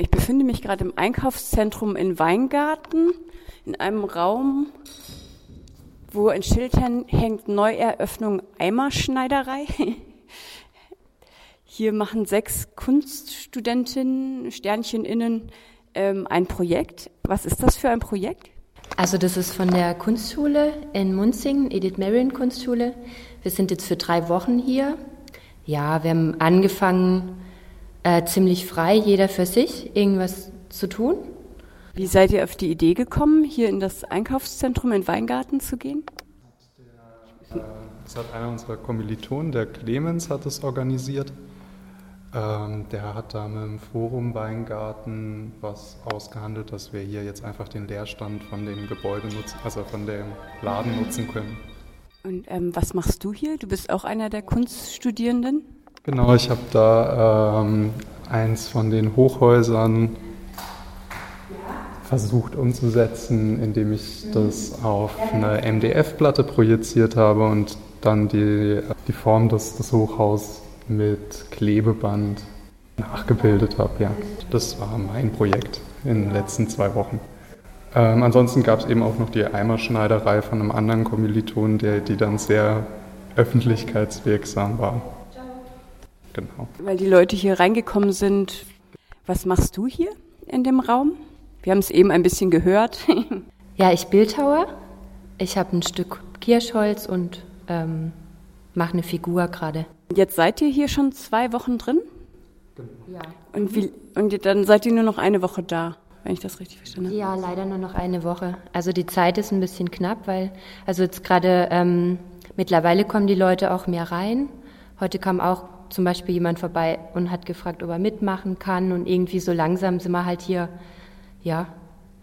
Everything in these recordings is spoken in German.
ich befinde mich gerade im Einkaufszentrum in Weingarten, in einem Raum, wo ein Schild hängt, Neueröffnung Eimerschneiderei. Hier machen sechs Kunststudentinnen, Sterncheninnen ähm, ein Projekt. Was ist das für ein Projekt? Also das ist von der Kunstschule in Munzingen, Edith Marion Kunstschule. Wir sind jetzt für drei Wochen hier. Ja, wir haben angefangen, äh, ziemlich frei, jeder für sich, irgendwas zu tun. Wie seid ihr auf die Idee gekommen, hier in das Einkaufszentrum in Weingarten zu gehen? Das hat einer unserer Kommilitonen, der Clemens, hat es organisiert. Ähm, der hat da mit dem Forum Weingarten was ausgehandelt, dass wir hier jetzt einfach den Leerstand von dem Gebäude nutzen, also von dem Laden nutzen können. Und ähm, was machst du hier? Du bist auch einer der Kunststudierenden? Genau, ich habe da ähm, eins von den Hochhäusern versucht umzusetzen, indem ich das auf eine MDF-Platte projiziert habe und dann die, die Form des, des Hochhauses mit Klebeband nachgebildet habe. Ja. Das war mein Projekt in den letzten zwei Wochen. Ähm, ansonsten gab es eben auch noch die Eimerschneiderei von einem anderen Kommiliton, der, die dann sehr öffentlichkeitswirksam war. Genau. Weil die Leute hier reingekommen sind. Was machst du hier in dem Raum? Wir haben es eben ein bisschen gehört. ja, ich bildhaue. Ich habe ein Stück Kirschholz und ähm, mache eine Figur gerade. Jetzt seid ihr hier schon zwei Wochen drin? Ja. Und, wie, und dann seid ihr nur noch eine Woche da, wenn ich das richtig verstanden habe? Ja, leider nur noch eine Woche. Also die Zeit ist ein bisschen knapp, weil, also jetzt gerade ähm, mittlerweile kommen die Leute auch mehr rein. Heute kam auch zum Beispiel jemand vorbei und hat gefragt, ob er mitmachen kann. Und irgendwie so langsam sind wir halt hier, ja,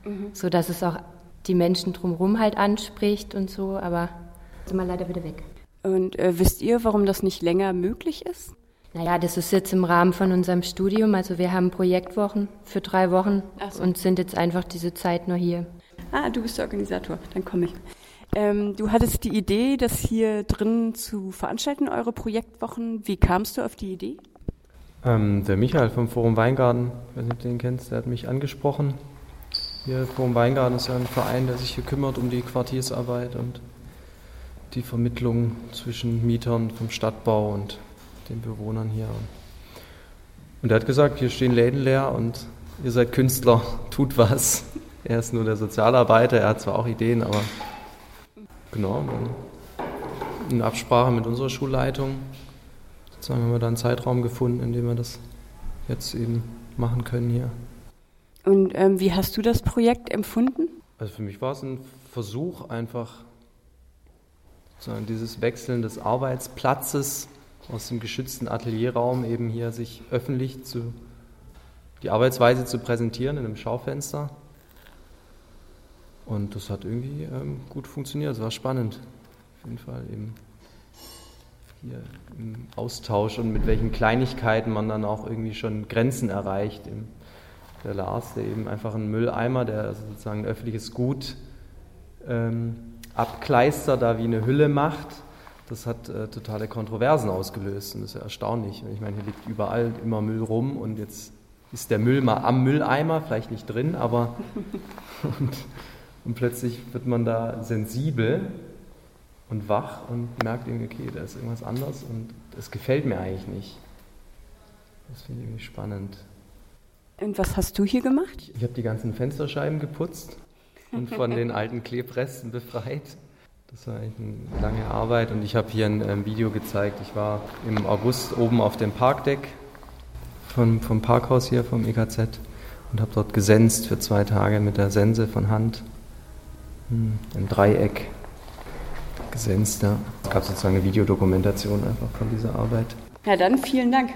mhm. so dass es auch die Menschen drumherum halt anspricht und so. Aber sind wir leider wieder weg. Und äh, wisst ihr, warum das nicht länger möglich ist? Naja, das ist jetzt im Rahmen von unserem Studium. Also wir haben Projektwochen für drei Wochen so. und sind jetzt einfach diese Zeit nur hier. Ah, du bist der Organisator, dann komme ich. Ähm, du hattest die Idee, das hier drin zu veranstalten, eure Projektwochen. Wie kamst du auf die Idee? Ähm, der Michael vom Forum Weingarten, ob du den kennst, der hat mich angesprochen. Hier, Forum Weingarten ist ja ein Verein, der sich hier kümmert um die Quartiersarbeit und die Vermittlung zwischen Mietern vom Stadtbau und den Bewohnern hier. Und er hat gesagt, hier stehen Läden leer und ihr seid Künstler, tut was. Er ist nur der Sozialarbeiter, er hat zwar auch Ideen, aber genau, in Absprache mit unserer Schulleitung sozusagen haben wir da einen Zeitraum gefunden, in dem wir das jetzt eben machen können hier. Und ähm, wie hast du das Projekt empfunden? Also für mich war es ein Versuch, einfach sondern dieses Wechseln des Arbeitsplatzes aus dem geschützten Atelierraum eben hier sich öffentlich zu die Arbeitsweise zu präsentieren in einem Schaufenster. Und das hat irgendwie ähm, gut funktioniert, es war spannend. Auf jeden Fall eben hier im Austausch und mit welchen Kleinigkeiten man dann auch irgendwie schon Grenzen erreicht. Der Lars, der eben einfach ein Mülleimer, der also sozusagen ein öffentliches Gut ähm, Abkleister da wie eine Hülle macht, das hat äh, totale Kontroversen ausgelöst und das ist ja erstaunlich. Ich meine, hier liegt überall immer Müll rum und jetzt ist der Müll mal am Mülleimer, vielleicht nicht drin, aber und, und plötzlich wird man da sensibel und wach und merkt irgendwie, okay, da ist irgendwas anders und es gefällt mir eigentlich nicht. Das finde ich irgendwie spannend. Und was hast du hier gemacht? Ich habe die ganzen Fensterscheiben geputzt und von den alten Klebresten befreit. Das war eigentlich eine lange Arbeit und ich habe hier ein ähm, Video gezeigt. Ich war im August oben auf dem Parkdeck vom, vom Parkhaus hier, vom EKZ und habe dort gesenzt für zwei Tage mit der Sense von Hand. Hm, Im Dreieck gesenzt, ja. Es gab sozusagen eine Videodokumentation einfach von dieser Arbeit. Ja, dann vielen Dank.